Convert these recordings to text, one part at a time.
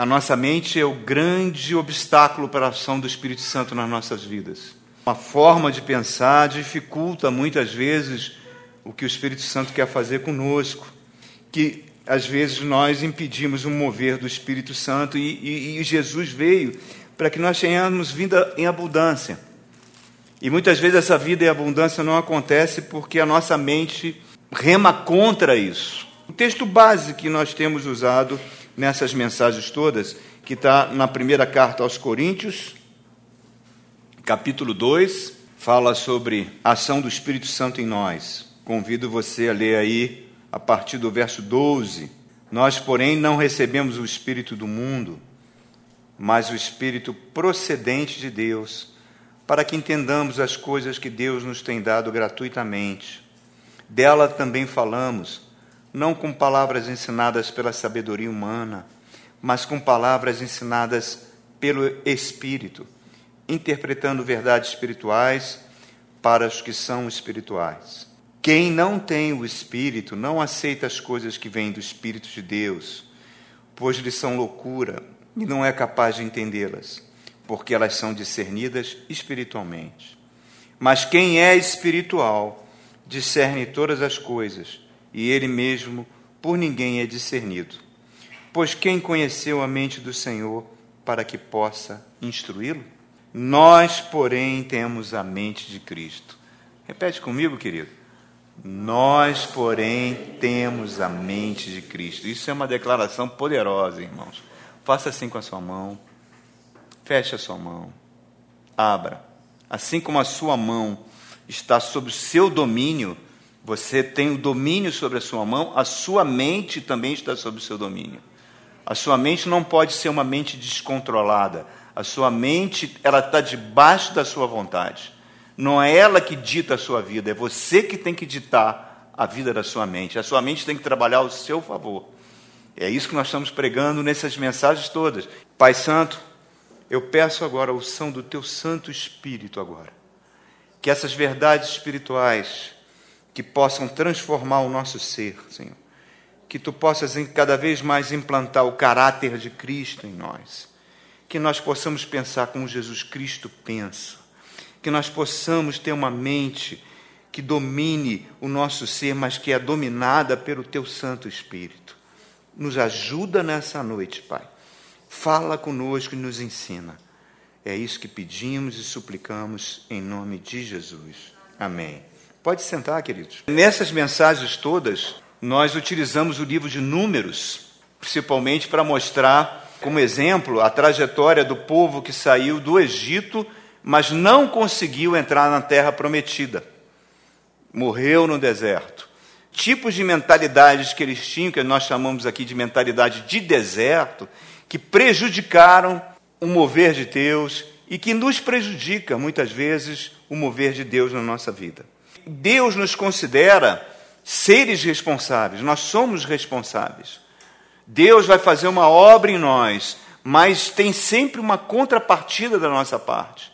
A nossa mente é o grande obstáculo para a ação do Espírito Santo nas nossas vidas. Uma forma de pensar dificulta muitas vezes o que o Espírito Santo quer fazer conosco, que às vezes nós impedimos o mover do Espírito Santo e, e, e Jesus veio para que nós tenhamos vida em abundância. E muitas vezes essa vida em abundância não acontece porque a nossa mente rema contra isso. O texto base que nós temos usado nessas mensagens todas, que está na primeira carta aos Coríntios, capítulo 2, fala sobre a ação do Espírito Santo em nós. Convido você a ler aí a partir do verso 12. Nós, porém, não recebemos o Espírito do mundo, mas o Espírito procedente de Deus, para que entendamos as coisas que Deus nos tem dado gratuitamente. Dela também falamos não com palavras ensinadas pela sabedoria humana, mas com palavras ensinadas pelo Espírito, interpretando verdades espirituais para os que são espirituais. Quem não tem o Espírito não aceita as coisas que vêm do Espírito de Deus, pois lhes são loucura e não é capaz de entendê-las, porque elas são discernidas espiritualmente. Mas quem é espiritual discerne todas as coisas e ele mesmo por ninguém é discernido. Pois quem conheceu a mente do Senhor para que possa instruí-lo? Nós, porém, temos a mente de Cristo. Repete comigo, querido. Nós, porém, temos a mente de Cristo. Isso é uma declaração poderosa, irmãos. Faça assim com a sua mão. Feche a sua mão. Abra. Assim como a sua mão está sob o seu domínio, você tem o domínio sobre a sua mão, a sua mente também está sob o seu domínio. A sua mente não pode ser uma mente descontrolada. A sua mente, ela está debaixo da sua vontade. Não é ela que dita a sua vida, é você que tem que ditar a vida da sua mente. A sua mente tem que trabalhar ao seu favor. É isso que nós estamos pregando nessas mensagens todas. Pai Santo, eu peço agora a unção do teu Santo Espírito agora. Que essas verdades espirituais que possam transformar o nosso ser, Senhor. Que tu possas cada vez mais implantar o caráter de Cristo em nós. Que nós possamos pensar como Jesus Cristo pensa. Que nós possamos ter uma mente que domine o nosso ser, mas que é dominada pelo teu Santo Espírito. Nos ajuda nessa noite, Pai. Fala conosco e nos ensina. É isso que pedimos e suplicamos em nome de Jesus. Amém. Pode sentar, queridos. Nessas mensagens todas, nós utilizamos o livro de Números, principalmente para mostrar, como exemplo, a trajetória do povo que saiu do Egito, mas não conseguiu entrar na terra prometida. Morreu no deserto. Tipos de mentalidades que eles tinham, que nós chamamos aqui de mentalidade de deserto, que prejudicaram o mover de Deus e que nos prejudica, muitas vezes, o mover de Deus na nossa vida. Deus nos considera seres responsáveis, nós somos responsáveis. Deus vai fazer uma obra em nós, mas tem sempre uma contrapartida da nossa parte.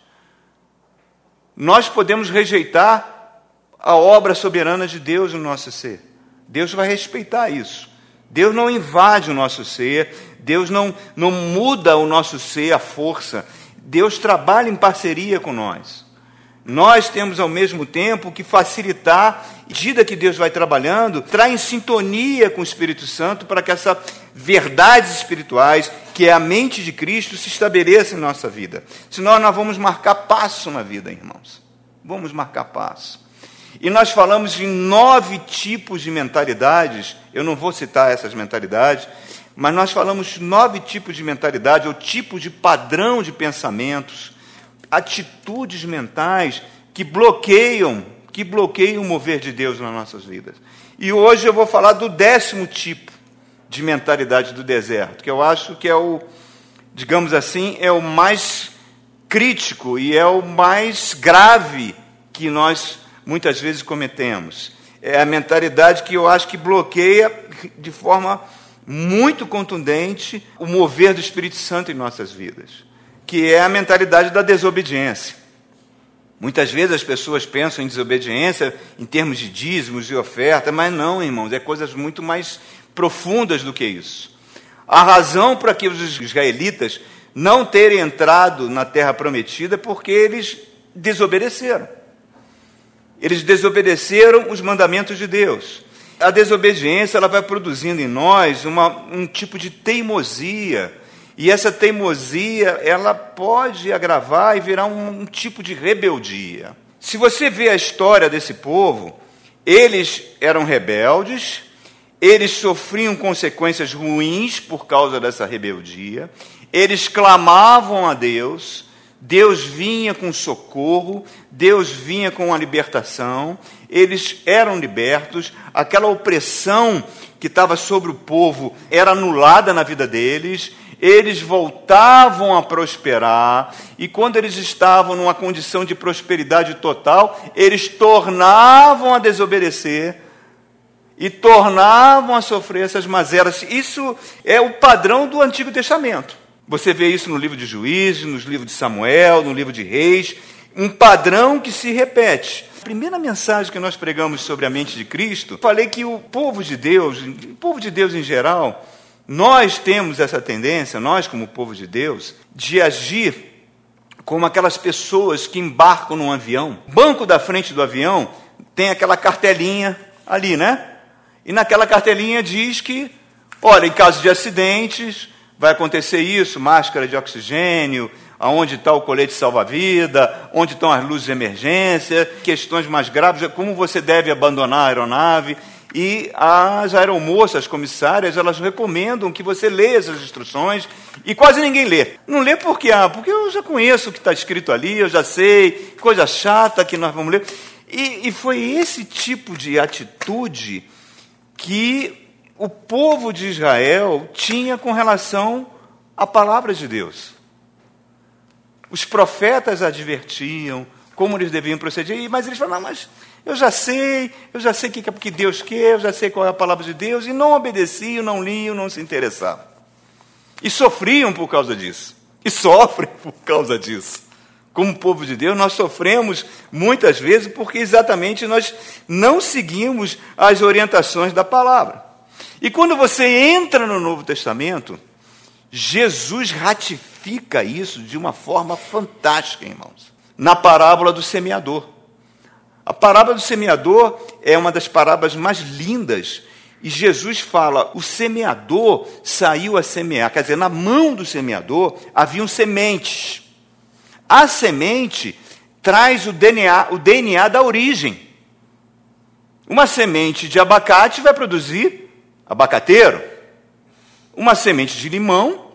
Nós podemos rejeitar a obra soberana de Deus no nosso ser. Deus vai respeitar isso. Deus não invade o nosso ser, Deus não, não muda o nosso ser à força. Deus trabalha em parceria com nós. Nós temos ao mesmo tempo que facilitar, medida que Deus vai trabalhando, entrar em sintonia com o Espírito Santo para que essa verdades espirituais, que é a mente de Cristo, se estabeleça em nossa vida. Senão nós vamos marcar passo na vida, irmãos. Vamos marcar passo. E nós falamos em nove tipos de mentalidades, eu não vou citar essas mentalidades, mas nós falamos nove tipos de mentalidade, ou tipo de padrão de pensamentos atitudes mentais que bloqueiam, que bloqueiam o mover de Deus nas nossas vidas. E hoje eu vou falar do décimo tipo de mentalidade do deserto, que eu acho que é o, digamos assim, é o mais crítico e é o mais grave que nós muitas vezes cometemos. É a mentalidade que eu acho que bloqueia de forma muito contundente o mover do Espírito Santo em nossas vidas que é a mentalidade da desobediência. Muitas vezes as pessoas pensam em desobediência em termos de dízimos e oferta, mas não, irmãos, é coisas muito mais profundas do que isso. A razão para que os israelitas não terem entrado na terra prometida é porque eles desobedeceram. Eles desobedeceram os mandamentos de Deus. A desobediência ela vai produzindo em nós uma, um tipo de teimosia. E essa teimosia ela pode agravar e virar um, um tipo de rebeldia. Se você vê a história desse povo, eles eram rebeldes, eles sofriam consequências ruins por causa dessa rebeldia, eles clamavam a Deus, Deus vinha com socorro, Deus vinha com a libertação, eles eram libertos, aquela opressão que estava sobre o povo era anulada na vida deles, eles voltavam a prosperar, e quando eles estavam numa condição de prosperidade total, eles tornavam a desobedecer e tornavam a sofrer essas mazelas. Isso é o padrão do Antigo Testamento. Você vê isso no livro de Juízes, no livro de Samuel, no livro de Reis, um padrão que se repete. A primeira mensagem que nós pregamos sobre a mente de Cristo, falei que o povo de Deus, o povo de Deus em geral, nós temos essa tendência, nós como povo de Deus, de agir como aquelas pessoas que embarcam num avião. banco da frente do avião tem aquela cartelinha ali, né? E naquela cartelinha diz que, olha, em caso de acidentes, vai acontecer isso, máscara de oxigênio, aonde está o colete salva-vida, onde estão as luzes de emergência, questões mais graves, como você deve abandonar a aeronave. E as aeromoças comissárias, elas recomendam que você leia essas instruções e quase ninguém lê. Não lê por quê? Ah, porque eu já conheço o que está escrito ali, eu já sei, coisa chata que nós vamos ler. E, e foi esse tipo de atitude que o povo de Israel tinha com relação à palavra de Deus. Os profetas advertiam como eles deviam proceder, mas eles falaram, mas eu já sei, eu já sei o que, é Deus quer, eu já sei qual é a palavra de Deus, e não obedeciam, não liam, não se interessavam. E sofriam por causa disso. E sofrem por causa disso. Como povo de Deus, nós sofremos muitas vezes porque exatamente nós não seguimos as orientações da palavra. E quando você entra no Novo Testamento, Jesus ratifica isso de uma forma fantástica, irmãos. Na parábola do semeador. A parábola do semeador é uma das parábolas mais lindas. E Jesus fala: o semeador saiu a semear. Quer dizer, na mão do semeador haviam sementes. A semente traz o DNA, o DNA da origem. Uma semente de abacate vai produzir abacateiro, uma semente de limão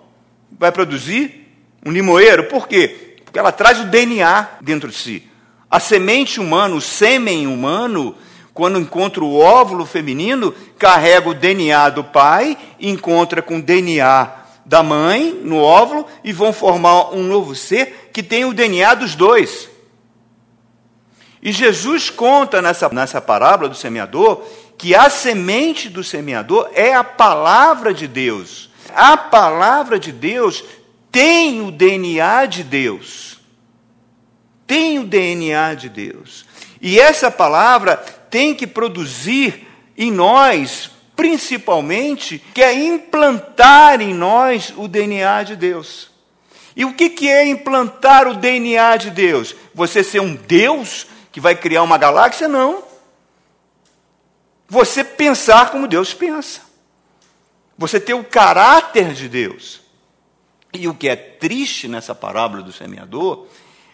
vai produzir um limoeiro. Por quê? Porque ela traz o DNA dentro de si. A semente humana, o sêmen humano, quando encontra o óvulo feminino, carrega o DNA do pai, encontra com o DNA da mãe no óvulo e vão formar um novo ser que tem o DNA dos dois. E Jesus conta nessa, nessa parábola do semeador que a semente do semeador é a palavra de Deus. A palavra de Deus tem o DNA de Deus. Tem o DNA de Deus. E essa palavra tem que produzir em nós, principalmente, que é implantar em nós o DNA de Deus. E o que é implantar o DNA de Deus? Você ser um Deus que vai criar uma galáxia? Não você pensar como Deus pensa. Você ter o caráter de Deus. E o que é triste nessa parábola do semeador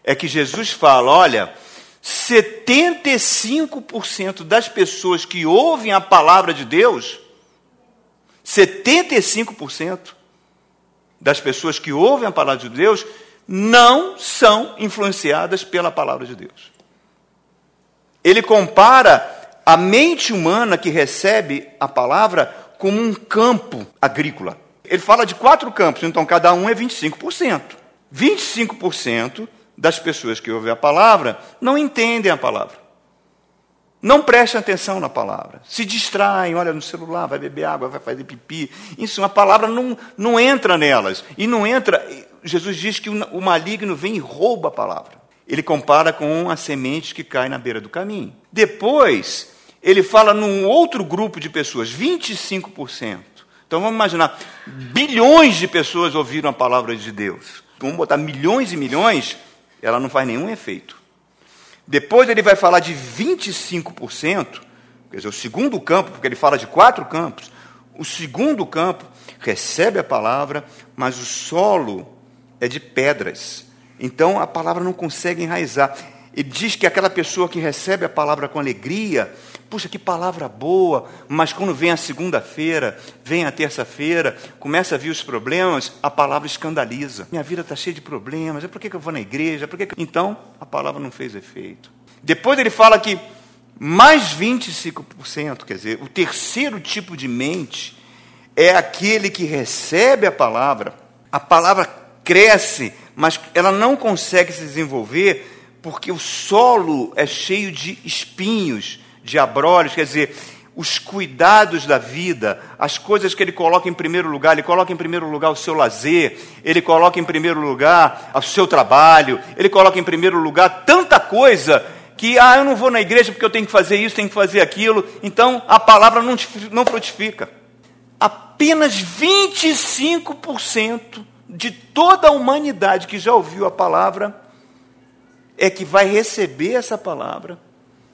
é que Jesus fala: olha, 75% das pessoas que ouvem a palavra de Deus, 75% das pessoas que ouvem a palavra de Deus não são influenciadas pela palavra de Deus. Ele compara a mente humana que recebe a palavra como um campo agrícola. Ele fala de quatro campos, então cada um é 25%. 25% das pessoas que ouvem a palavra não entendem a palavra. Não prestam atenção na palavra. Se distraem, olha no celular, vai beber água, vai fazer pipi. Isso, a palavra não, não entra nelas. E não entra. Jesus diz que o maligno vem e rouba a palavra. Ele compara com a semente que cai na beira do caminho. Depois, ele fala num outro grupo de pessoas, 25%. Então vamos imaginar, bilhões de pessoas ouviram a palavra de Deus. Vamos botar milhões e milhões, ela não faz nenhum efeito. Depois ele vai falar de 25%, quer dizer, o segundo campo, porque ele fala de quatro campos. O segundo campo recebe a palavra, mas o solo é de pedras. Então a palavra não consegue enraizar. Ele diz que aquela pessoa que recebe a palavra com alegria, puxa, que palavra boa, mas quando vem a segunda-feira, vem a terça-feira, começa a vir os problemas, a palavra escandaliza. Minha vida está cheia de problemas, por que, que eu vou na igreja? Por que que... Então, a palavra não fez efeito. Depois ele fala que mais 25%, quer dizer, o terceiro tipo de mente é aquele que recebe a palavra, a palavra cresce, mas ela não consegue se desenvolver porque o solo é cheio de espinhos, de abrolhos, quer dizer, os cuidados da vida, as coisas que ele coloca em primeiro lugar, ele coloca em primeiro lugar o seu lazer, ele coloca em primeiro lugar o seu trabalho, ele coloca em primeiro lugar tanta coisa que, ah, eu não vou na igreja porque eu tenho que fazer isso, tenho que fazer aquilo, então a palavra não, não frutifica. Apenas 25% de toda a humanidade que já ouviu a palavra é que vai receber essa palavra,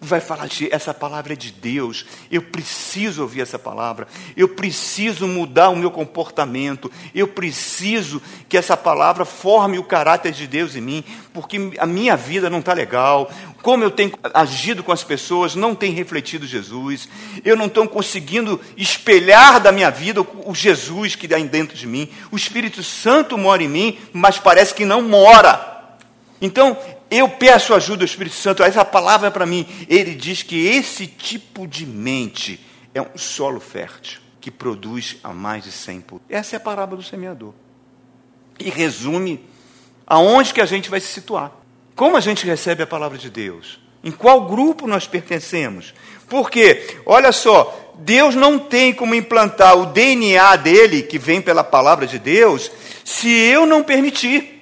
vai falar: essa palavra é de Deus, eu preciso ouvir essa palavra, eu preciso mudar o meu comportamento, eu preciso que essa palavra forme o caráter de Deus em mim, porque a minha vida não está legal, como eu tenho agido com as pessoas não tem refletido Jesus, eu não estou conseguindo espelhar da minha vida o Jesus que está dentro de mim, o Espírito Santo mora em mim, mas parece que não mora. Então, eu peço ajuda do Espírito Santo, essa palavra é para mim. Ele diz que esse tipo de mente é um solo fértil que produz a mais de 100 por. Essa é a parábola do semeador. E resume aonde que a gente vai se situar. Como a gente recebe a palavra de Deus? Em qual grupo nós pertencemos? Porque, olha só, Deus não tem como implantar o DNA dele, que vem pela palavra de Deus, se eu não permitir.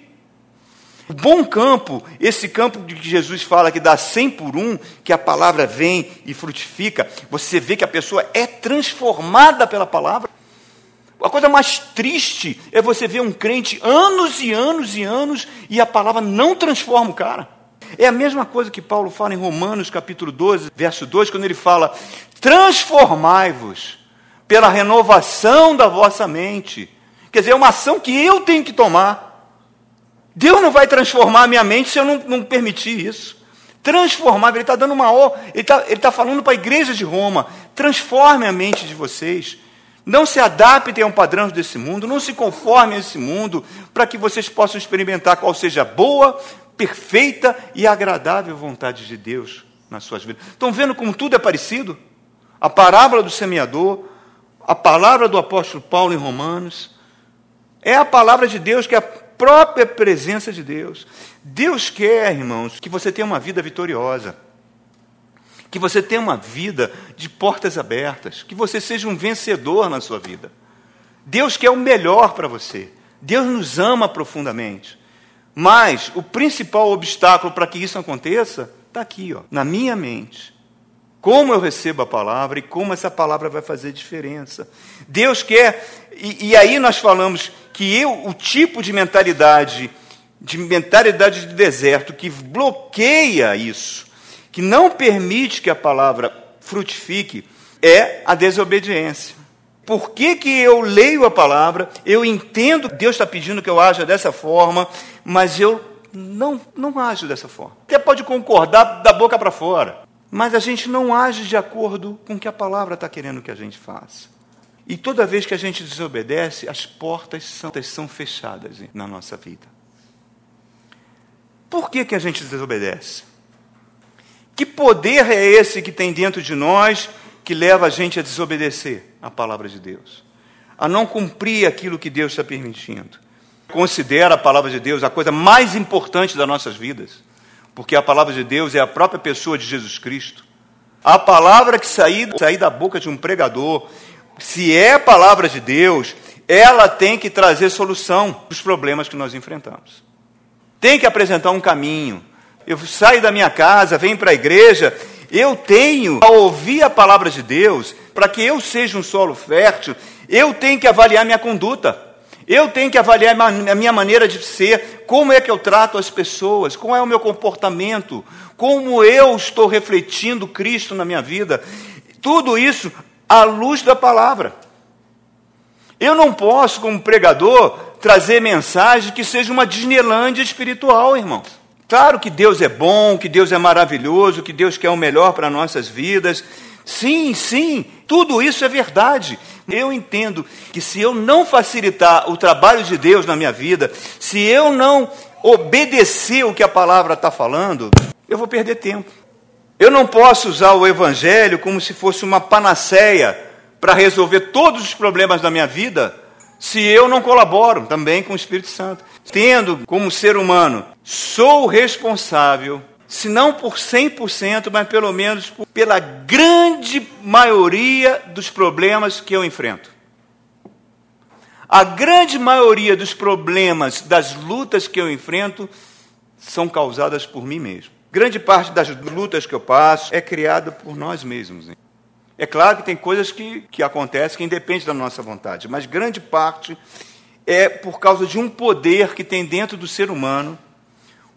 O bom campo, esse campo de que Jesus fala que dá 100 por um, que a palavra vem e frutifica, você vê que a pessoa é transformada pela palavra. A coisa mais triste é você ver um crente anos e anos e anos e a palavra não transforma o cara. É a mesma coisa que Paulo fala em Romanos capítulo 12, verso 2, quando ele fala: transformai-vos pela renovação da vossa mente. Quer dizer, é uma ação que eu tenho que tomar. Deus não vai transformar a minha mente se eu não, não permitir isso. Transformar, ele está dando uma ordem, ele está ele tá falando para a igreja de Roma: transforme a mente de vocês. Não se adaptem a um padrão desse mundo, não se conformem a esse mundo, para que vocês possam experimentar qual seja a boa, perfeita e agradável vontade de Deus nas suas vidas. Estão vendo como tudo é parecido? A parábola do semeador, a palavra do apóstolo Paulo em Romanos, é a palavra de Deus que é própria presença de Deus. Deus quer, irmãos, que você tenha uma vida vitoriosa, que você tenha uma vida de portas abertas, que você seja um vencedor na sua vida. Deus quer o melhor para você. Deus nos ama profundamente. Mas o principal obstáculo para que isso aconteça está aqui, ó, na minha mente. Como eu recebo a palavra e como essa palavra vai fazer diferença. Deus quer, e, e aí nós falamos que eu, o tipo de mentalidade, de mentalidade de deserto, que bloqueia isso, que não permite que a palavra frutifique, é a desobediência. Por que, que eu leio a palavra, eu entendo que Deus está pedindo que eu haja dessa forma, mas eu não, não ajo dessa forma. Até pode concordar da boca para fora, mas a gente não age de acordo com o que a palavra está querendo que a gente faça. E toda vez que a gente desobedece, as portas são, são fechadas na nossa vida. Por que, que a gente desobedece? Que poder é esse que tem dentro de nós que leva a gente a desobedecer a palavra de Deus? A não cumprir aquilo que Deus está permitindo? Considera a palavra de Deus a coisa mais importante das nossas vidas, porque a palavra de Deus é a própria pessoa de Jesus Cristo. A palavra que sair, sair da boca de um pregador se é a palavra de Deus, ela tem que trazer solução os problemas que nós enfrentamos. Tem que apresentar um caminho. Eu saio da minha casa, venho para a igreja, eu tenho a ouvir a palavra de Deus para que eu seja um solo fértil, Eu tenho que avaliar minha conduta. Eu tenho que avaliar a minha maneira de ser, como é que eu trato as pessoas, qual é o meu comportamento, como eu estou refletindo Cristo na minha vida. Tudo isso à luz da palavra. Eu não posso, como pregador, trazer mensagem que seja uma Disneylândia espiritual, irmãos. Claro que Deus é bom, que Deus é maravilhoso, que Deus quer o melhor para nossas vidas. Sim, sim, tudo isso é verdade. Eu entendo que se eu não facilitar o trabalho de Deus na minha vida, se eu não obedecer o que a palavra está falando, eu vou perder tempo. Eu não posso usar o Evangelho como se fosse uma panaceia para resolver todos os problemas da minha vida se eu não colaboro também com o Espírito Santo. Tendo como ser humano, sou responsável, se não por 100%, mas pelo menos por, pela grande maioria dos problemas que eu enfrento. A grande maioria dos problemas, das lutas que eu enfrento, são causadas por mim mesmo. Grande parte das lutas que eu passo é criada por nós mesmos. É claro que tem coisas que, que acontecem que independem da nossa vontade, mas grande parte é por causa de um poder que tem dentro do ser humano,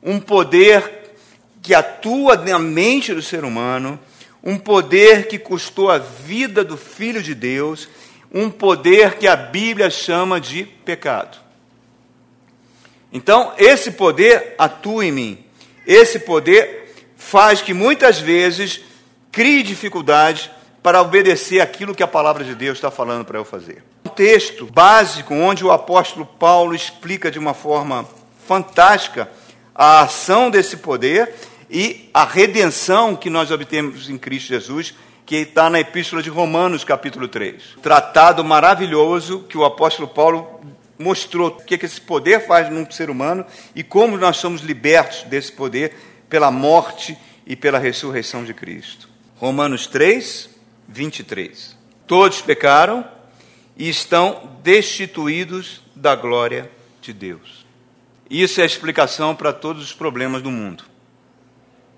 um poder que atua na mente do ser humano, um poder que custou a vida do Filho de Deus, um poder que a Bíblia chama de pecado. Então, esse poder atua em mim. Esse poder faz que muitas vezes crie dificuldade para obedecer aquilo que a palavra de Deus está falando para eu fazer. Um texto básico onde o apóstolo Paulo explica de uma forma fantástica a ação desse poder e a redenção que nós obtemos em Cristo Jesus, que está na Epístola de Romanos, capítulo 3. Tratado maravilhoso que o apóstolo Paulo mostrou o que esse poder faz num ser humano e como nós somos libertos desse poder pela morte e pela ressurreição de Cristo. Romanos 3, 23. Todos pecaram e estão destituídos da glória de Deus. Isso é a explicação para todos os problemas do mundo.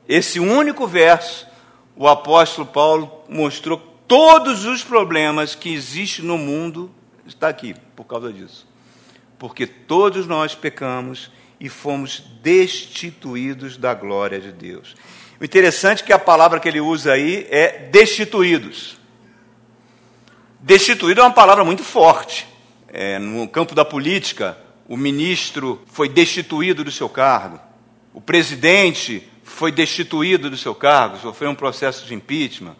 Esse único verso, o apóstolo Paulo mostrou todos os problemas que existem no mundo, está aqui, por causa disso. Porque todos nós pecamos e fomos destituídos da glória de Deus. O interessante é que a palavra que ele usa aí é destituídos. Destituído é uma palavra muito forte. É, no campo da política, o ministro foi destituído do seu cargo, o presidente foi destituído do seu cargo, sofreu um processo de impeachment,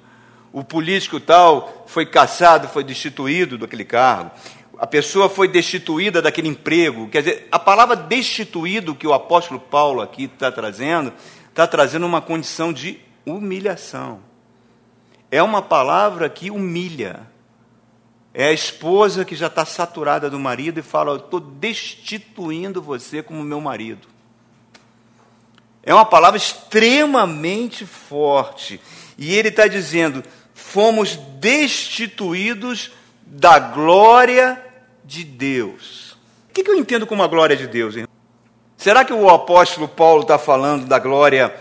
o político tal foi caçado, foi destituído daquele cargo, a pessoa foi destituída daquele emprego. Quer dizer, a palavra destituído que o apóstolo Paulo aqui está trazendo está trazendo uma condição de humilhação. É uma palavra que humilha. É a esposa que já está saturada do marido e fala: Eu estou destituindo você como meu marido. É uma palavra extremamente forte. E ele está dizendo: fomos destituídos da glória de Deus. O que, eu entendo como a glória de Deus, irmão? Será que o apóstolo Paulo está falando da glória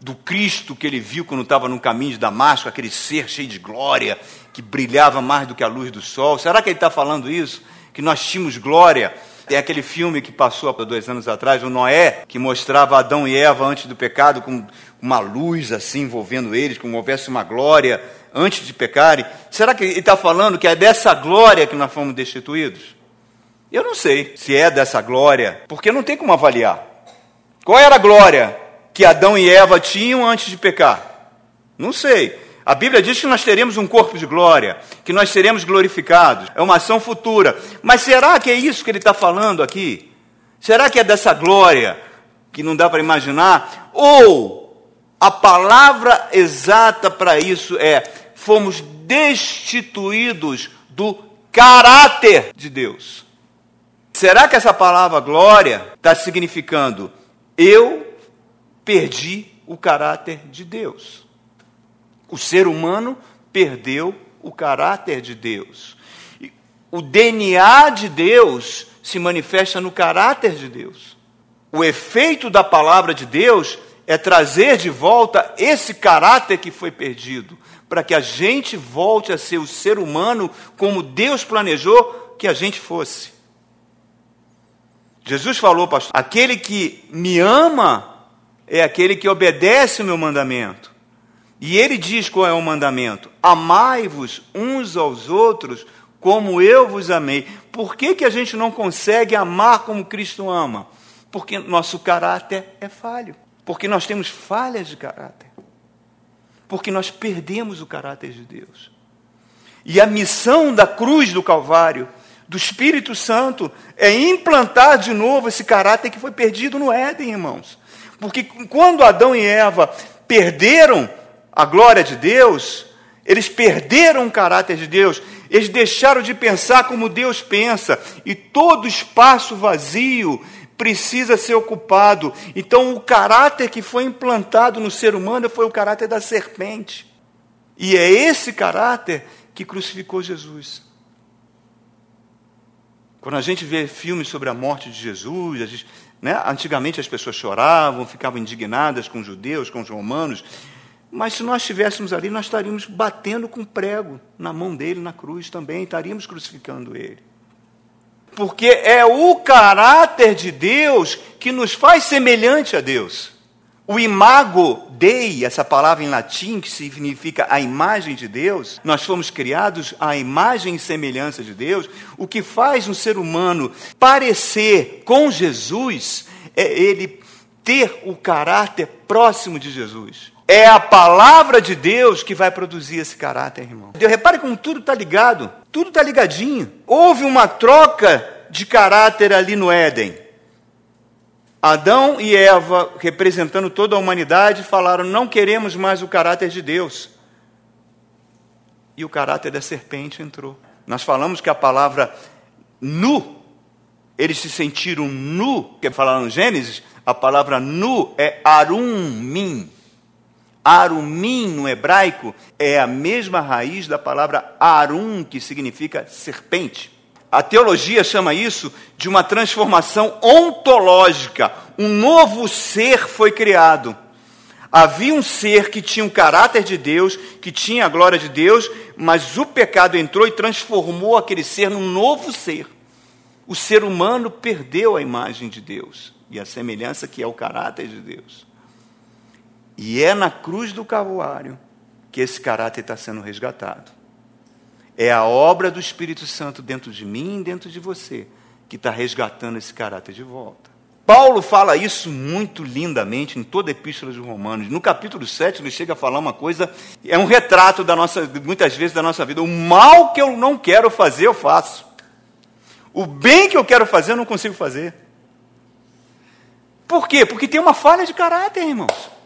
do Cristo que ele viu quando estava no caminho de Damasco, aquele ser cheio de glória, que brilhava mais do que a luz do sol? Será que ele está falando isso? Que nós tínhamos glória? Tem aquele filme que passou há dois anos atrás, o Noé, que mostrava Adão e Eva antes do pecado, com uma luz assim envolvendo eles, como houvesse uma glória antes de pecarem. Será que ele está falando que é dessa glória que nós fomos destituídos? Eu não sei se é dessa glória, porque não tem como avaliar. Qual era a glória que Adão e Eva tinham antes de pecar? Não sei. A Bíblia diz que nós teremos um corpo de glória, que nós seremos glorificados. É uma ação futura. Mas será que é isso que ele está falando aqui? Será que é dessa glória que não dá para imaginar? Ou a palavra exata para isso é: fomos destituídos do caráter de Deus. Será que essa palavra glória está significando eu perdi o caráter de Deus? O ser humano perdeu o caráter de Deus. O DNA de Deus se manifesta no caráter de Deus. O efeito da palavra de Deus é trazer de volta esse caráter que foi perdido, para que a gente volte a ser o ser humano como Deus planejou que a gente fosse. Jesus falou, pastor, aquele que me ama é aquele que obedece o meu mandamento. E ele diz qual é o mandamento: amai-vos uns aos outros como eu vos amei. Por que, que a gente não consegue amar como Cristo ama? Porque nosso caráter é falho. Porque nós temos falhas de caráter. Porque nós perdemos o caráter de Deus. E a missão da cruz do Calvário do Espírito Santo é implantar de novo esse caráter que foi perdido no Éden, irmãos. Porque quando Adão e Eva perderam a glória de Deus, eles perderam o caráter de Deus, eles deixaram de pensar como Deus pensa, e todo espaço vazio precisa ser ocupado. Então, o caráter que foi implantado no ser humano foi o caráter da serpente. E é esse caráter que crucificou Jesus. Quando a gente vê filmes sobre a morte de Jesus, gente, né, antigamente as pessoas choravam, ficavam indignadas com os judeus, com os romanos, mas se nós estivéssemos ali, nós estaríamos batendo com prego na mão dele na cruz também, estaríamos crucificando ele. Porque é o caráter de Deus que nos faz semelhante a Deus. O imago Dei, essa palavra em latim que significa a imagem de Deus, nós fomos criados à imagem e semelhança de Deus. O que faz um ser humano parecer com Jesus é ele ter o caráter próximo de Jesus. É a palavra de Deus que vai produzir esse caráter, irmão. Repare como tudo está ligado, tudo está ligadinho. Houve uma troca de caráter ali no Éden. Adão e Eva, representando toda a humanidade, falaram: não queremos mais o caráter de Deus. E o caráter da serpente entrou. Nós falamos que a palavra nu, eles se sentiram nu, que falaram no Gênesis, a palavra nu é arumim. Arumim no hebraico é a mesma raiz da palavra arum, que significa serpente. A teologia chama isso de uma transformação ontológica. Um novo ser foi criado. Havia um ser que tinha o caráter de Deus, que tinha a glória de Deus, mas o pecado entrou e transformou aquele ser num novo ser. O ser humano perdeu a imagem de Deus e a semelhança que é o caráter de Deus. E é na cruz do Calvário que esse caráter está sendo resgatado. É a obra do Espírito Santo dentro de mim e dentro de você que está resgatando esse caráter de volta. Paulo fala isso muito lindamente em toda a epístola de Romanos. No capítulo 7, ele chega a falar uma coisa, é um retrato da nossa, muitas vezes da nossa vida. O mal que eu não quero fazer, eu faço. O bem que eu quero fazer, eu não consigo fazer. Por quê? Porque tem uma falha de caráter, irmãos.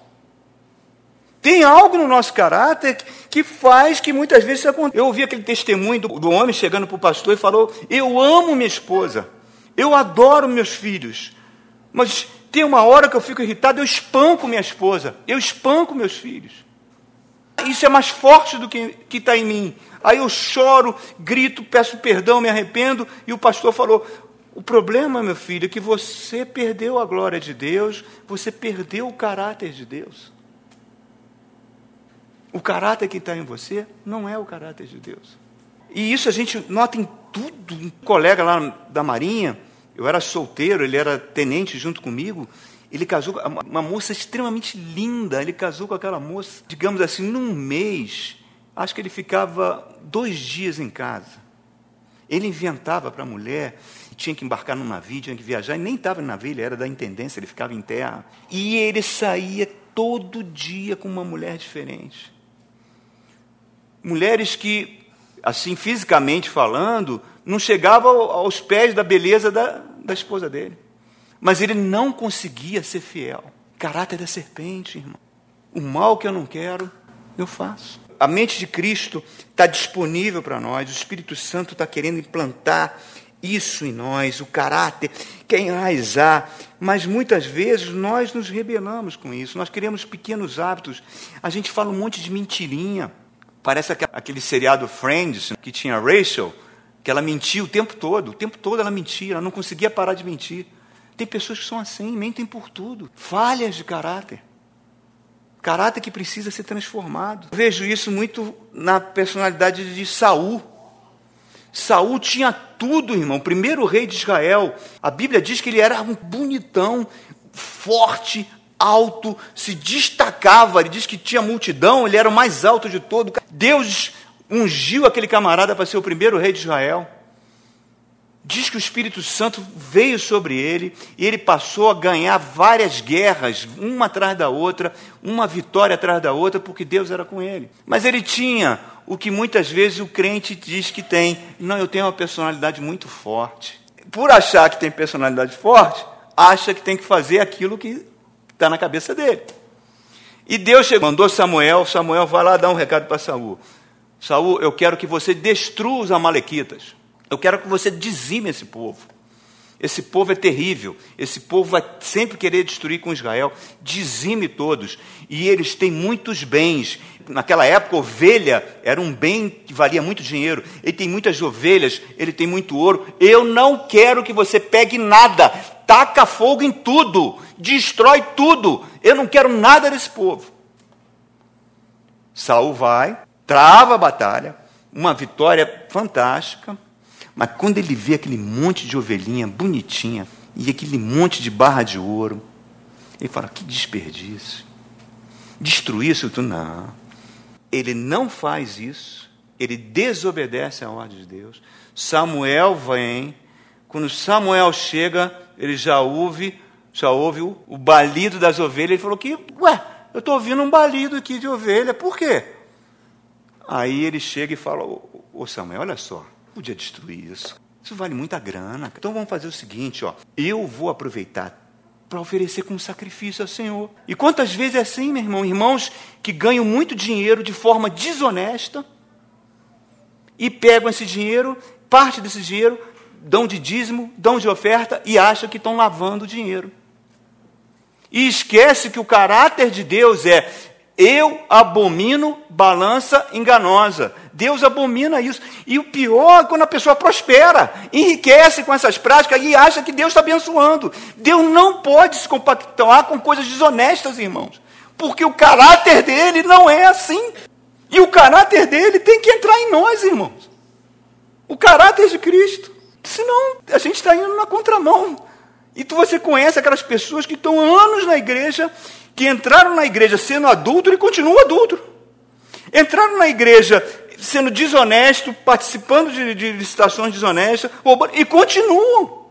Tem algo no nosso caráter que faz que muitas vezes isso aconteça. Eu ouvi aquele testemunho do, do homem chegando para o pastor e falou: Eu amo minha esposa, eu adoro meus filhos, mas tem uma hora que eu fico irritado, eu espanco minha esposa, eu espanco meus filhos. Isso é mais forte do que está em mim. Aí eu choro, grito, peço perdão, me arrependo, e o pastor falou: o problema, meu filho, é que você perdeu a glória de Deus, você perdeu o caráter de Deus. O caráter que está em você não é o caráter de Deus. E isso a gente nota em tudo. Um colega lá da Marinha, eu era solteiro, ele era tenente junto comigo. Ele casou com uma moça extremamente linda. Ele casou com aquela moça, digamos assim, num mês. Acho que ele ficava dois dias em casa. Ele inventava para a mulher, tinha que embarcar num navio, tinha que viajar, e nem estava no navio, ele era da intendência, ele ficava em terra. E ele saía todo dia com uma mulher diferente mulheres que, assim, fisicamente falando, não chegavam aos pés da beleza da, da esposa dele. Mas ele não conseguia ser fiel. Caráter da serpente, irmão. O mal que eu não quero, eu faço. A mente de Cristo está disponível para nós, o Espírito Santo está querendo implantar isso em nós, o caráter, quer enraizar, mas muitas vezes nós nos rebelamos com isso, nós queremos pequenos hábitos, a gente fala um monte de mentirinha, Parece aquele seriado Friends que tinha Rachel, que ela mentia o tempo todo, o tempo todo ela mentia, ela não conseguia parar de mentir. Tem pessoas que são assim, mentem por tudo, falhas de caráter. Caráter que precisa ser transformado. Vejo isso muito na personalidade de Saul. Saul tinha tudo, irmão. Primeiro rei de Israel. A Bíblia diz que ele era um bonitão, forte, alto, se destacava. Ele diz que tinha multidão, ele era o mais alto de todo. Deus ungiu aquele camarada para ser o primeiro rei de Israel. Diz que o Espírito Santo veio sobre ele e ele passou a ganhar várias guerras, uma atrás da outra, uma vitória atrás da outra, porque Deus era com ele. Mas ele tinha o que muitas vezes o crente diz que tem. Não, eu tenho uma personalidade muito forte. Por achar que tem personalidade forte, acha que tem que fazer aquilo que está na cabeça dele. E Deus chegou, mandou Samuel, Samuel vai lá dar um recado para Saul. Saul, eu quero que você destrua os amalequitas. Eu quero que você dizime esse povo. Esse povo é terrível. Esse povo vai sempre querer destruir com Israel. Dizime todos. E eles têm muitos bens. Naquela época, ovelha era um bem que valia muito dinheiro. Ele tem muitas ovelhas, ele tem muito ouro. Eu não quero que você pegue nada. Taca fogo em tudo. Destrói tudo. Eu não quero nada desse povo. Saul vai, trava a batalha, uma vitória fantástica. Mas quando ele vê aquele monte de ovelhinha bonitinha e aquele monte de barra de ouro, ele fala: que desperdício. Destruir isso tudo? Não. Ele não faz isso, ele desobedece à ordem de Deus. Samuel vem, quando Samuel chega, ele já ouve, já ouve o, o balido das ovelhas. Ele falou que, ué, eu estou ouvindo um balido aqui de ovelha, por quê? Aí ele chega e fala: Ô Samuel, olha só, podia destruir isso. Isso vale muita grana. Então vamos fazer o seguinte, ó. Eu vou aproveitar para oferecer como sacrifício ao Senhor. E quantas vezes é assim, meu irmão? Irmãos que ganham muito dinheiro de forma desonesta e pegam esse dinheiro, parte desse dinheiro, dão de dízimo, dão de oferta e acham que estão lavando dinheiro. E esquece que o caráter de Deus é eu abomino balança enganosa. Deus abomina isso. E o pior é quando a pessoa prospera, enriquece com essas práticas e acha que Deus está abençoando. Deus não pode se compactuar com coisas desonestas, irmãos. Porque o caráter dele não é assim. E o caráter dele tem que entrar em nós, irmãos. O caráter de Cristo. Senão a gente está indo na contramão. E tu, você conhece aquelas pessoas que estão anos na igreja que entraram na igreja sendo adulto e continuam adulto. Entraram na igreja sendo desonesto, participando de, de licitações desonestas, e continuam.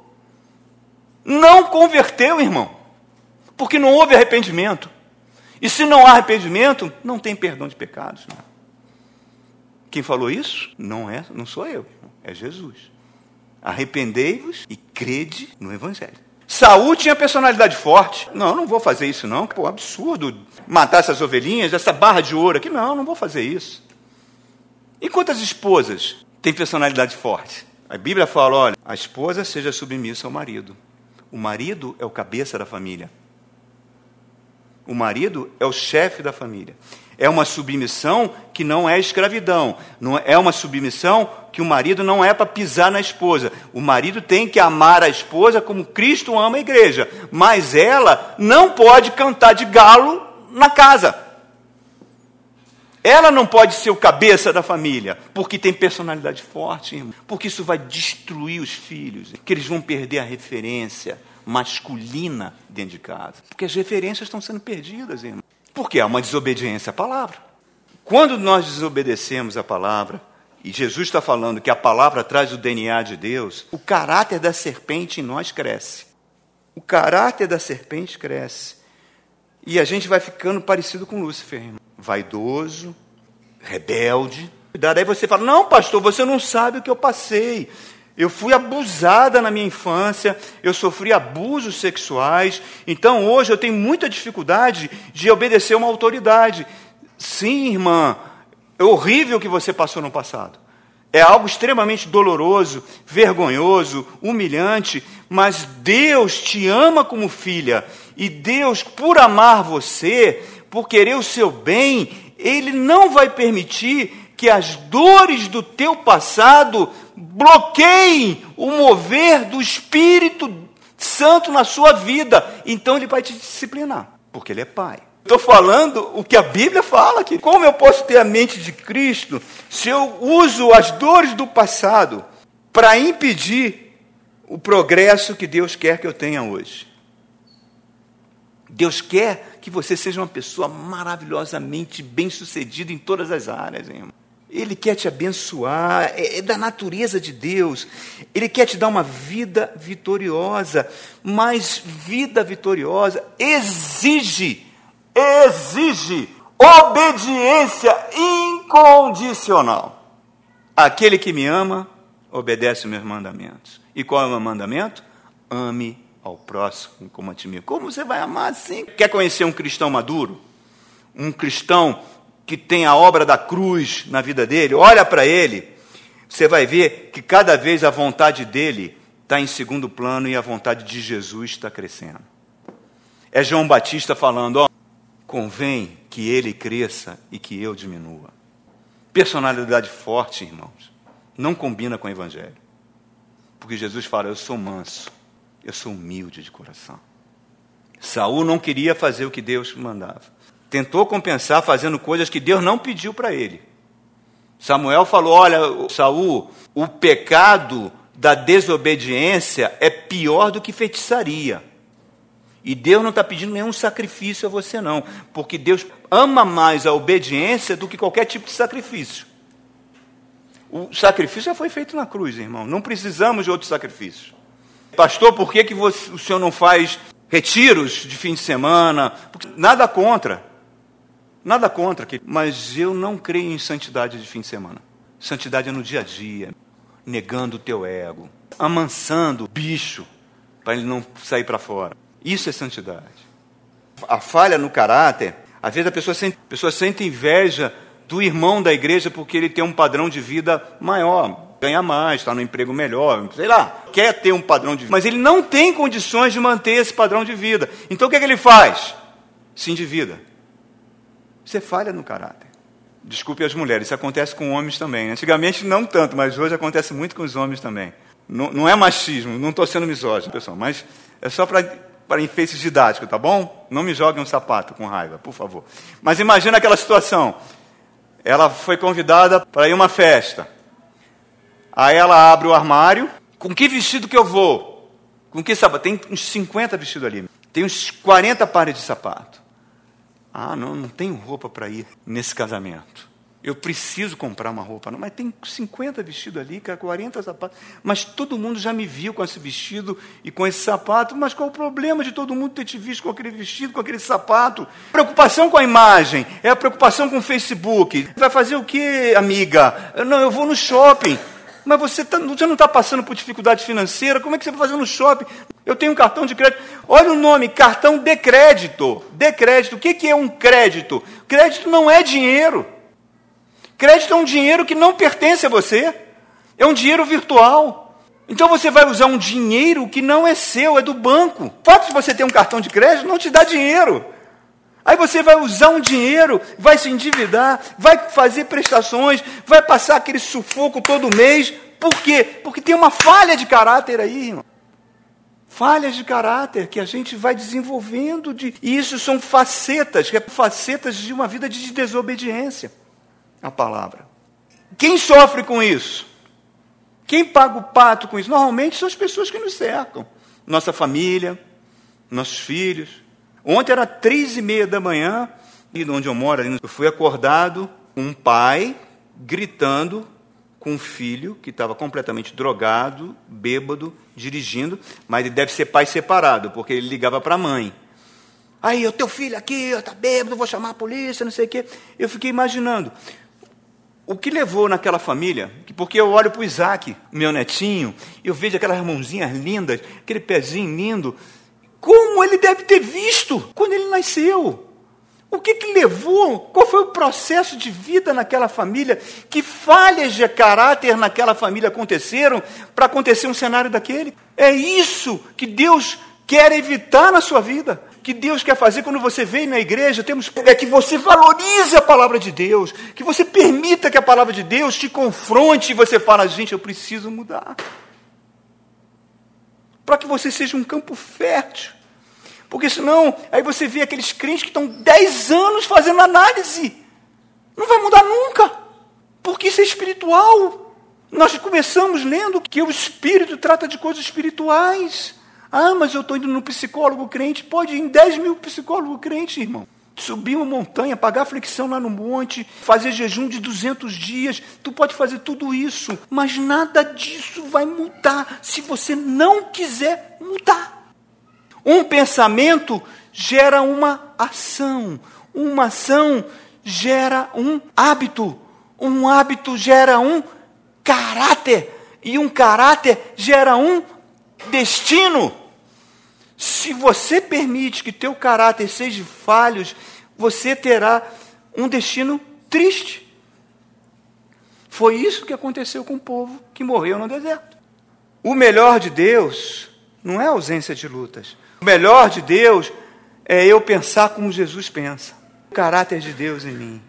Não converteu, irmão, porque não houve arrependimento. E se não há arrependimento, não tem perdão de pecados. Quem falou isso? Não é, não sou eu, é Jesus. Arrependei-vos e crede no Evangelho. Saúl tinha personalidade forte. Não, não vou fazer isso não. Pô, absurdo matar essas ovelhinhas, essa barra de ouro aqui. Não, não vou fazer isso. E quantas esposas têm personalidade forte? A Bíblia fala, olha, a esposa seja submissa ao marido. O marido é o cabeça da família. O marido é o chefe da família. É uma submissão que não é escravidão. Não é uma submissão que o marido não é para pisar na esposa. O marido tem que amar a esposa como Cristo ama a igreja. Mas ela não pode cantar de galo na casa. Ela não pode ser o cabeça da família, porque tem personalidade forte, irmão. Porque isso vai destruir os filhos, que eles vão perder a referência masculina dentro de casa. Porque as referências estão sendo perdidas, irmão. Porque há uma desobediência à palavra. Quando nós desobedecemos a palavra, e Jesus está falando que a palavra traz o DNA de Deus, o caráter da serpente em nós cresce. O caráter da serpente cresce. E a gente vai ficando parecido com Lúcifer, irmão. vaidoso, rebelde. Daí você fala: Não, pastor, você não sabe o que eu passei. Eu fui abusada na minha infância, eu sofri abusos sexuais, então hoje eu tenho muita dificuldade de obedecer uma autoridade. Sim, irmã, é horrível o que você passou no passado. É algo extremamente doloroso, vergonhoso, humilhante, mas Deus te ama como filha, e Deus, por amar você, por querer o seu bem, Ele não vai permitir que as dores do teu passado bloqueiem o mover do Espírito Santo na sua vida. Então ele vai te disciplinar, porque ele é pai. Estou falando o que a Bíblia fala aqui. Como eu posso ter a mente de Cristo se eu uso as dores do passado para impedir o progresso que Deus quer que eu tenha hoje? Deus quer que você seja uma pessoa maravilhosamente bem-sucedida em todas as áreas, irmão. Ele quer te abençoar, é, é da natureza de Deus. Ele quer te dar uma vida vitoriosa, mas vida vitoriosa exige, exige obediência incondicional. Aquele que me ama, obedece os meus mandamentos. E qual é o meu mandamento? Ame ao próximo como a ti mesmo. Como você vai amar assim? Quer conhecer um cristão maduro? Um cristão que tem a obra da cruz na vida dele? Olha para ele, você vai ver que cada vez a vontade dele está em segundo plano e a vontade de Jesus está crescendo. É João Batista falando: ó, convém que ele cresça e que eu diminua. Personalidade forte, irmãos, não combina com o Evangelho. Porque Jesus fala: eu sou manso eu sou humilde de coração. Saul não queria fazer o que Deus mandava. Tentou compensar fazendo coisas que Deus não pediu para ele. Samuel falou: Olha, Saul, o pecado da desobediência é pior do que feitiçaria. E Deus não está pedindo nenhum sacrifício a você, não, porque Deus ama mais a obediência do que qualquer tipo de sacrifício. O sacrifício já foi feito na cruz, irmão. Não precisamos de outro sacrifício. Pastor, por que, que você, o senhor não faz retiros de fim de semana? Porque, nada contra. Nada contra. Mas eu não creio em santidade de fim de semana. Santidade é no dia a dia, negando o teu ego, amansando o bicho para ele não sair para fora. Isso é santidade. A falha no caráter, às vezes a pessoa sente, a pessoa sente inveja do irmão da igreja porque ele tem um padrão de vida maior ganha mais, está no emprego melhor, sei lá, quer ter um padrão de vida, mas ele não tem condições de manter esse padrão de vida. Então o que, é que ele faz? Se endivida. Você falha no caráter. Desculpe as mulheres, isso acontece com homens também. Antigamente não tanto, mas hoje acontece muito com os homens também. Não, não é machismo, não estou sendo misógino, pessoal, mas é só para enfeites didáticos, tá bom? Não me joguem um sapato com raiva, por favor. Mas imagina aquela situação. Ela foi convidada para ir uma festa. Aí ela abre o armário. Com que vestido que eu vou? Com que sapato? Tem uns 50 vestidos ali. Tem uns 40 pares de sapato. Ah, não, não tenho roupa para ir nesse casamento. Eu preciso comprar uma roupa. Não, mas tem 50 vestidos ali, 40 sapatos. Mas todo mundo já me viu com esse vestido e com esse sapato. Mas qual o problema de todo mundo ter te visto com aquele vestido, com aquele sapato? Preocupação com a imagem, é a preocupação com o Facebook. Vai fazer o que, amiga? Não, eu vou no shopping. Mas você, tá, você não está passando por dificuldade financeira, como é que você vai fazer no shopping? Eu tenho um cartão de crédito. Olha o nome, cartão de crédito. De crédito. O que, que é um crédito? Crédito não é dinheiro. Crédito é um dinheiro que não pertence a você. É um dinheiro virtual. Então você vai usar um dinheiro que não é seu, é do banco. O fato de você ter um cartão de crédito não te dá dinheiro. Aí você vai usar um dinheiro, vai se endividar, vai fazer prestações, vai passar aquele sufoco todo mês. Por quê? Porque tem uma falha de caráter aí, irmão. Falhas de caráter que a gente vai desenvolvendo. De... E isso são facetas, que é facetas de uma vida de desobediência à palavra. Quem sofre com isso? Quem paga o pato com isso? Normalmente são as pessoas que nos cercam. Nossa família, nossos filhos, Ontem era três e meia da manhã, e onde eu moro, eu fui acordado um pai gritando com um filho que estava completamente drogado, bêbado, dirigindo, mas ele deve ser pai separado, porque ele ligava para a mãe. Aí, o teu filho aqui, está bêbado, vou chamar a polícia, não sei o quê. Eu fiquei imaginando. O que levou naquela família, porque eu olho para o Isaac, meu netinho, eu vejo aquelas mãozinhas lindas, aquele pezinho lindo, como ele deve ter visto quando ele nasceu. O que, que levou? Qual foi o processo de vida naquela família? Que falhas de caráter naquela família aconteceram para acontecer um cenário daquele? É isso que Deus quer evitar na sua vida. Que Deus quer fazer quando você vem na igreja, temos é que você valorize a palavra de Deus, que você permita que a palavra de Deus te confronte e você fala, gente, eu preciso mudar para que você seja um campo fértil, Porque senão, aí você vê aqueles crentes que estão 10 anos fazendo análise. Não vai mudar nunca. Porque isso é espiritual. Nós começamos lendo que o Espírito trata de coisas espirituais. Ah, mas eu estou indo no psicólogo crente. Pode ir em 10 mil psicólogos crentes, irmão. Subir uma montanha, pagar flexão lá no monte, fazer jejum de 200 dias. Tu pode fazer tudo isso, mas nada disso vai mudar se você não quiser mudar. Um pensamento gera uma ação. Uma ação gera um hábito. Um hábito gera um caráter. E um caráter gera um destino. Se você permite que teu caráter seja falho, você terá um destino triste. Foi isso que aconteceu com o povo que morreu no deserto. O melhor de Deus não é ausência de lutas. O melhor de Deus é eu pensar como Jesus pensa. O caráter de Deus em mim.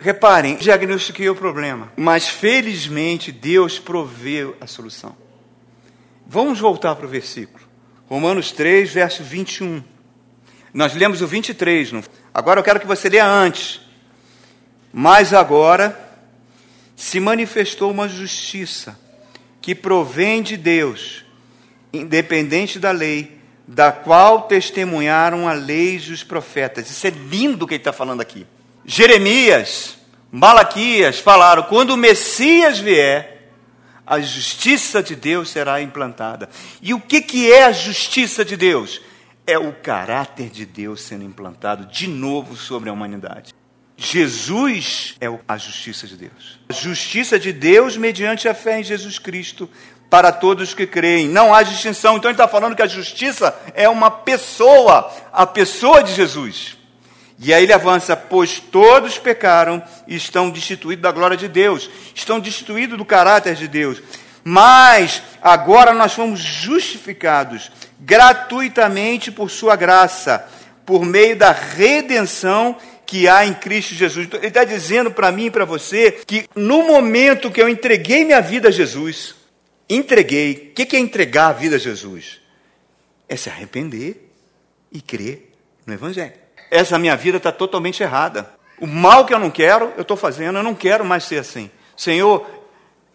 Reparem, diagnostiquei o problema, mas felizmente Deus proveu a solução. Vamos voltar para o versículo. Romanos 3, verso 21. Nós lemos o 23. Não? Agora eu quero que você leia antes. Mas agora se manifestou uma justiça que provém de Deus, independente da lei, da qual testemunharam a lei e os profetas. Isso é lindo que ele está falando aqui. Jeremias, Malaquias falaram: quando o Messias vier, a justiça de Deus será implantada. E o que, que é a justiça de Deus? É o caráter de Deus sendo implantado de novo sobre a humanidade. Jesus é a justiça de Deus. A justiça de Deus mediante a fé em Jesus Cristo para todos que creem. Não há distinção. Então ele está falando que a justiça é uma pessoa, a pessoa de Jesus. E aí ele avança, pois todos pecaram e estão destituídos da glória de Deus, estão destituídos do caráter de Deus. Mas agora nós fomos justificados gratuitamente por Sua graça, por meio da redenção que há em Cristo Jesus. Então, ele está dizendo para mim e para você que no momento que eu entreguei minha vida a Jesus, entreguei, o que é entregar a vida a Jesus? É se arrepender e crer no Evangelho essa minha vida está totalmente errada. O mal que eu não quero, eu estou fazendo, eu não quero mais ser assim. Senhor,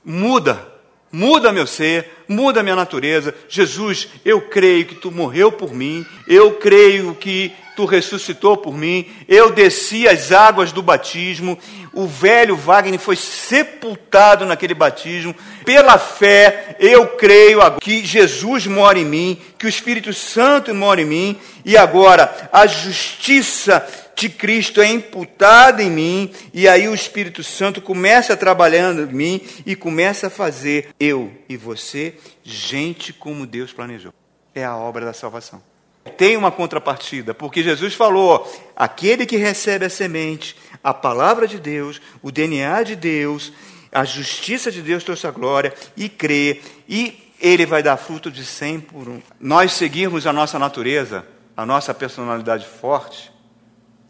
muda, muda meu ser, muda minha natureza. Jesus, eu creio que tu morreu por mim, eu creio que tu ressuscitou por mim, eu desci as águas do batismo, o velho Wagner foi sepultado naquele batismo. Pela fé, eu creio que Jesus mora em mim, que o Espírito Santo mora em mim, e agora a justiça de Cristo é imputada em mim, e aí o Espírito Santo começa trabalhando em mim e começa a fazer eu e você gente como Deus planejou. É a obra da salvação tem uma contrapartida, porque Jesus falou: aquele que recebe a semente, a palavra de Deus, o DNA de Deus, a justiça de Deus trouxe a glória, e crê, e ele vai dar fruto de cem por um. Nós seguirmos a nossa natureza, a nossa personalidade forte,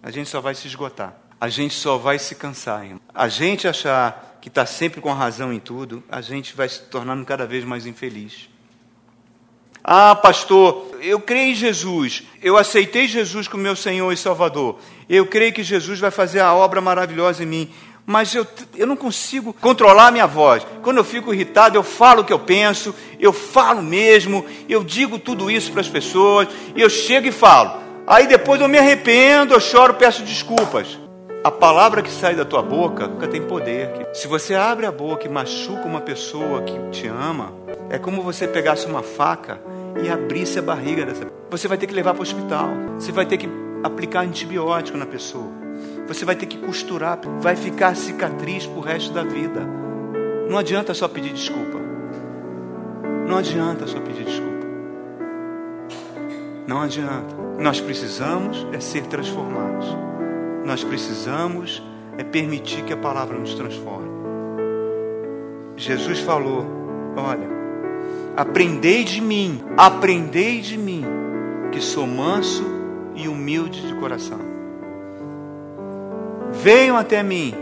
a gente só vai se esgotar, a gente só vai se cansar. A gente achar que está sempre com razão em tudo, a gente vai se tornando cada vez mais infeliz. Ah, pastor, eu creio em Jesus, eu aceitei Jesus como meu Senhor e Salvador, eu creio que Jesus vai fazer a obra maravilhosa em mim, mas eu, eu não consigo controlar a minha voz. Quando eu fico irritado, eu falo o que eu penso, eu falo mesmo, eu digo tudo isso para as pessoas, e eu chego e falo. Aí depois eu me arrependo, eu choro, peço desculpas. A palavra que sai da tua boca nunca tem poder. Se você abre a boca e machuca uma pessoa que te ama, é como você pegasse uma faca e abrisse a barriga dessa Você vai ter que levar para o hospital. Você vai ter que aplicar antibiótico na pessoa. Você vai ter que costurar. Vai ficar cicatriz para o resto da vida. Não adianta só pedir desculpa. Não adianta só pedir desculpa. Não adianta. Nós precisamos é ser transformados. Nós precisamos é permitir que a palavra nos transforme. Jesus falou: Olha, Aprendei de mim, aprendei de mim, que sou manso e humilde de coração. Venham até mim,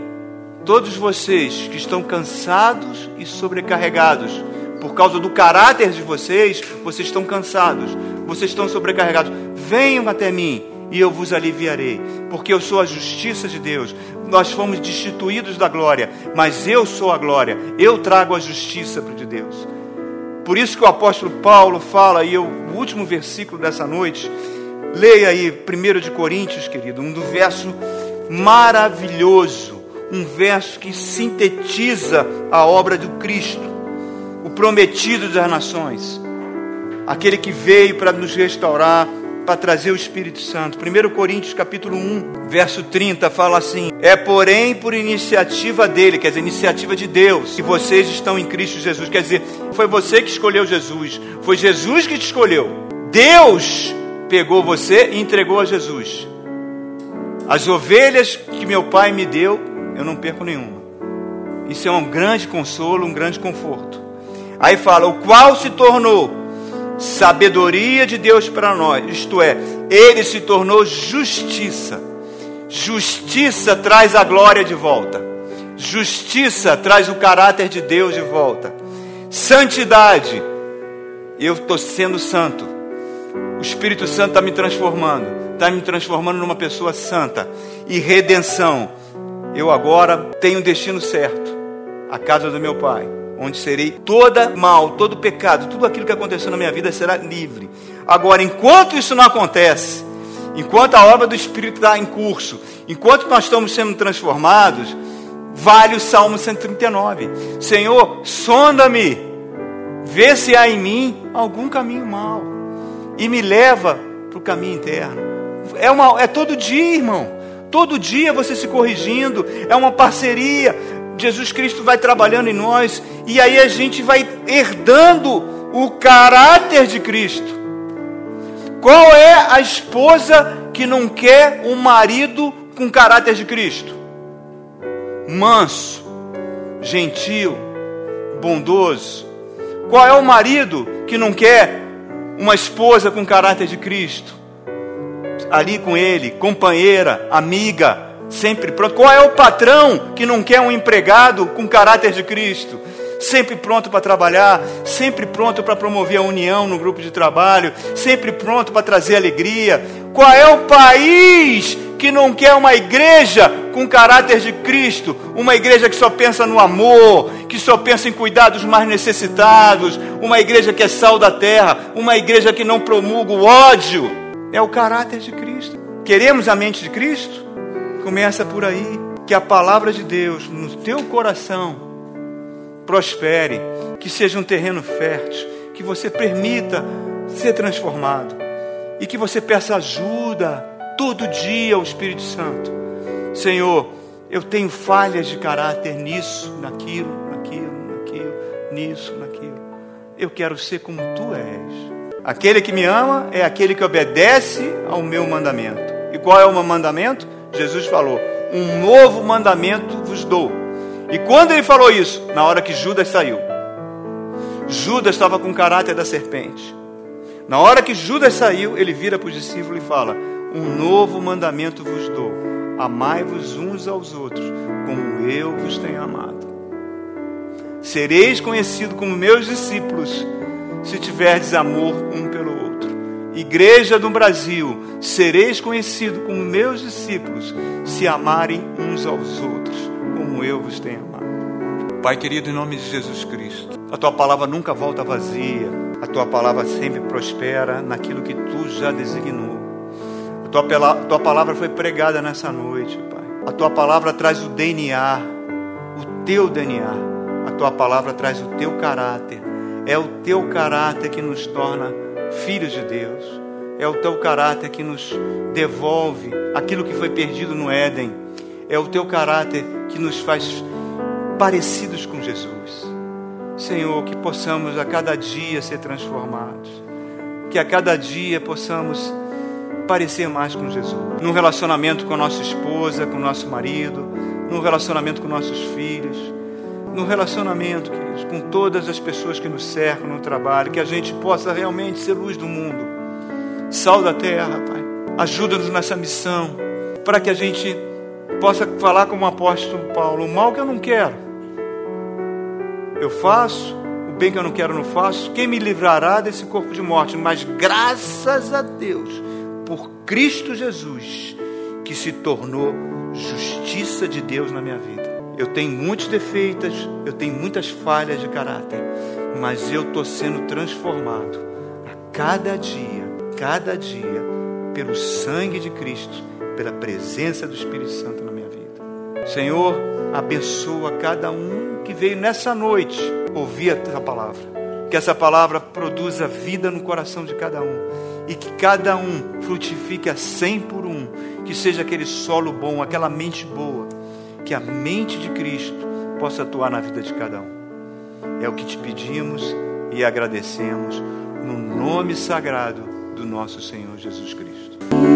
todos vocês que estão cansados e sobrecarregados, por causa do caráter de vocês, vocês estão cansados, vocês estão sobrecarregados. Venham até mim e eu vos aliviarei, porque eu sou a justiça de Deus. Nós fomos destituídos da glória, mas eu sou a glória. Eu trago a justiça de Deus. Por isso que o apóstolo Paulo fala, e o último versículo dessa noite, leia aí 1 de Coríntios, querido, um do verso maravilhoso, um verso que sintetiza a obra do Cristo, o prometido das nações, aquele que veio para nos restaurar, para trazer o Espírito Santo. 1 Coríntios capítulo 1, verso 30 fala assim: "É porém por iniciativa dele, quer dizer, iniciativa de Deus, que vocês estão em Cristo Jesus". Quer dizer, foi você que escolheu Jesus, foi Jesus que te escolheu. Deus pegou você e entregou a Jesus. As ovelhas que meu pai me deu, eu não perco nenhuma. Isso é um grande consolo, um grande conforto. Aí fala: "O qual se tornou sabedoria de Deus para nós, isto é, ele se tornou justiça. Justiça traz a glória de volta. Justiça traz o caráter de Deus de volta. Santidade, eu estou sendo santo. O Espírito Santo está me transformando, está me transformando numa pessoa santa. E redenção, eu agora tenho um destino certo a casa do meu Pai onde serei toda mal, todo pecado, tudo aquilo que aconteceu na minha vida será livre. Agora, enquanto isso não acontece, enquanto a obra do Espírito está em curso, enquanto nós estamos sendo transformados, vale o Salmo 139. Senhor, sonda-me, vê se há em mim algum caminho mau e me leva para o caminho interno. É, uma, é todo dia, irmão. Todo dia você se corrigindo, é uma parceria. Jesus Cristo vai trabalhando em nós e aí a gente vai herdando o caráter de Cristo. Qual é a esposa que não quer um marido com caráter de Cristo? Manso, gentil, bondoso. Qual é o marido que não quer uma esposa com caráter de Cristo? Ali com ele, companheira, amiga, sempre pronto. Qual é o patrão que não quer um empregado com caráter de Cristo? Sempre pronto para trabalhar, sempre pronto para promover a união no grupo de trabalho, sempre pronto para trazer alegria. Qual é o país que não quer uma igreja com caráter de Cristo, uma igreja que só pensa no amor, que só pensa em cuidar dos mais necessitados, uma igreja que é sal da terra, uma igreja que não promulga o ódio? É o caráter de Cristo. Queremos a mente de Cristo? Começa por aí. Que a palavra de Deus no teu coração prospere, que seja um terreno fértil, que você permita ser transformado e que você peça ajuda todo dia ao Espírito Santo. Senhor, eu tenho falhas de caráter nisso, naquilo, naquilo, naquilo, nisso, naquilo. Eu quero ser como tu és. Aquele que me ama é aquele que obedece ao meu mandamento. E qual é o meu mandamento? Jesus falou: Um novo mandamento vos dou. E quando ele falou isso? Na hora que Judas saiu. Judas estava com o caráter da serpente. Na hora que Judas saiu, ele vira para os discípulos e fala: Um novo mandamento vos dou. Amai-vos uns aos outros, como eu vos tenho amado. Sereis conhecidos como meus discípulos, se tiverdes amor um pelo outro. Igreja do Brasil, sereis conhecidos como meus discípulos, se amarem uns aos outros, como eu vos tenho amado. Pai querido, em nome de Jesus Cristo, a tua palavra nunca volta vazia, a tua palavra sempre prospera naquilo que tu já designou. A tua, a tua palavra foi pregada nessa noite, Pai. A tua palavra traz o DNA, o teu DNA. A tua palavra traz o teu caráter. É o teu caráter que nos torna filhos de Deus. É o teu caráter que nos devolve aquilo que foi perdido no Éden. É o teu caráter que nos faz parecidos com Jesus. Senhor, que possamos a cada dia ser transformados. Que a cada dia possamos parecer mais com Jesus. Num relacionamento com a nossa esposa, com o nosso marido, num relacionamento com nossos filhos no relacionamento, queridos, com todas as pessoas que nos cercam no trabalho, que a gente possa realmente ser luz do mundo, sal da terra, Pai. Ajuda-nos nessa missão, para que a gente possa falar como o apóstolo Paulo: o mal que eu não quero, eu faço, o bem que eu não quero não faço. Quem me livrará desse corpo de morte? Mas graças a Deus, por Cristo Jesus, que se tornou justiça de Deus na minha vida. Eu tenho muitos defeitos, eu tenho muitas falhas de caráter, mas eu estou sendo transformado a cada dia, cada dia, pelo sangue de Cristo, pela presença do Espírito Santo na minha vida. Senhor, abençoa cada um que veio nessa noite ouvir essa palavra. Que essa palavra produza vida no coração de cada um. E que cada um frutifique a cem por um. Que seja aquele solo bom, aquela mente boa. Que a mente de Cristo possa atuar na vida de cada um. É o que te pedimos e agradecemos no nome sagrado do nosso Senhor Jesus Cristo.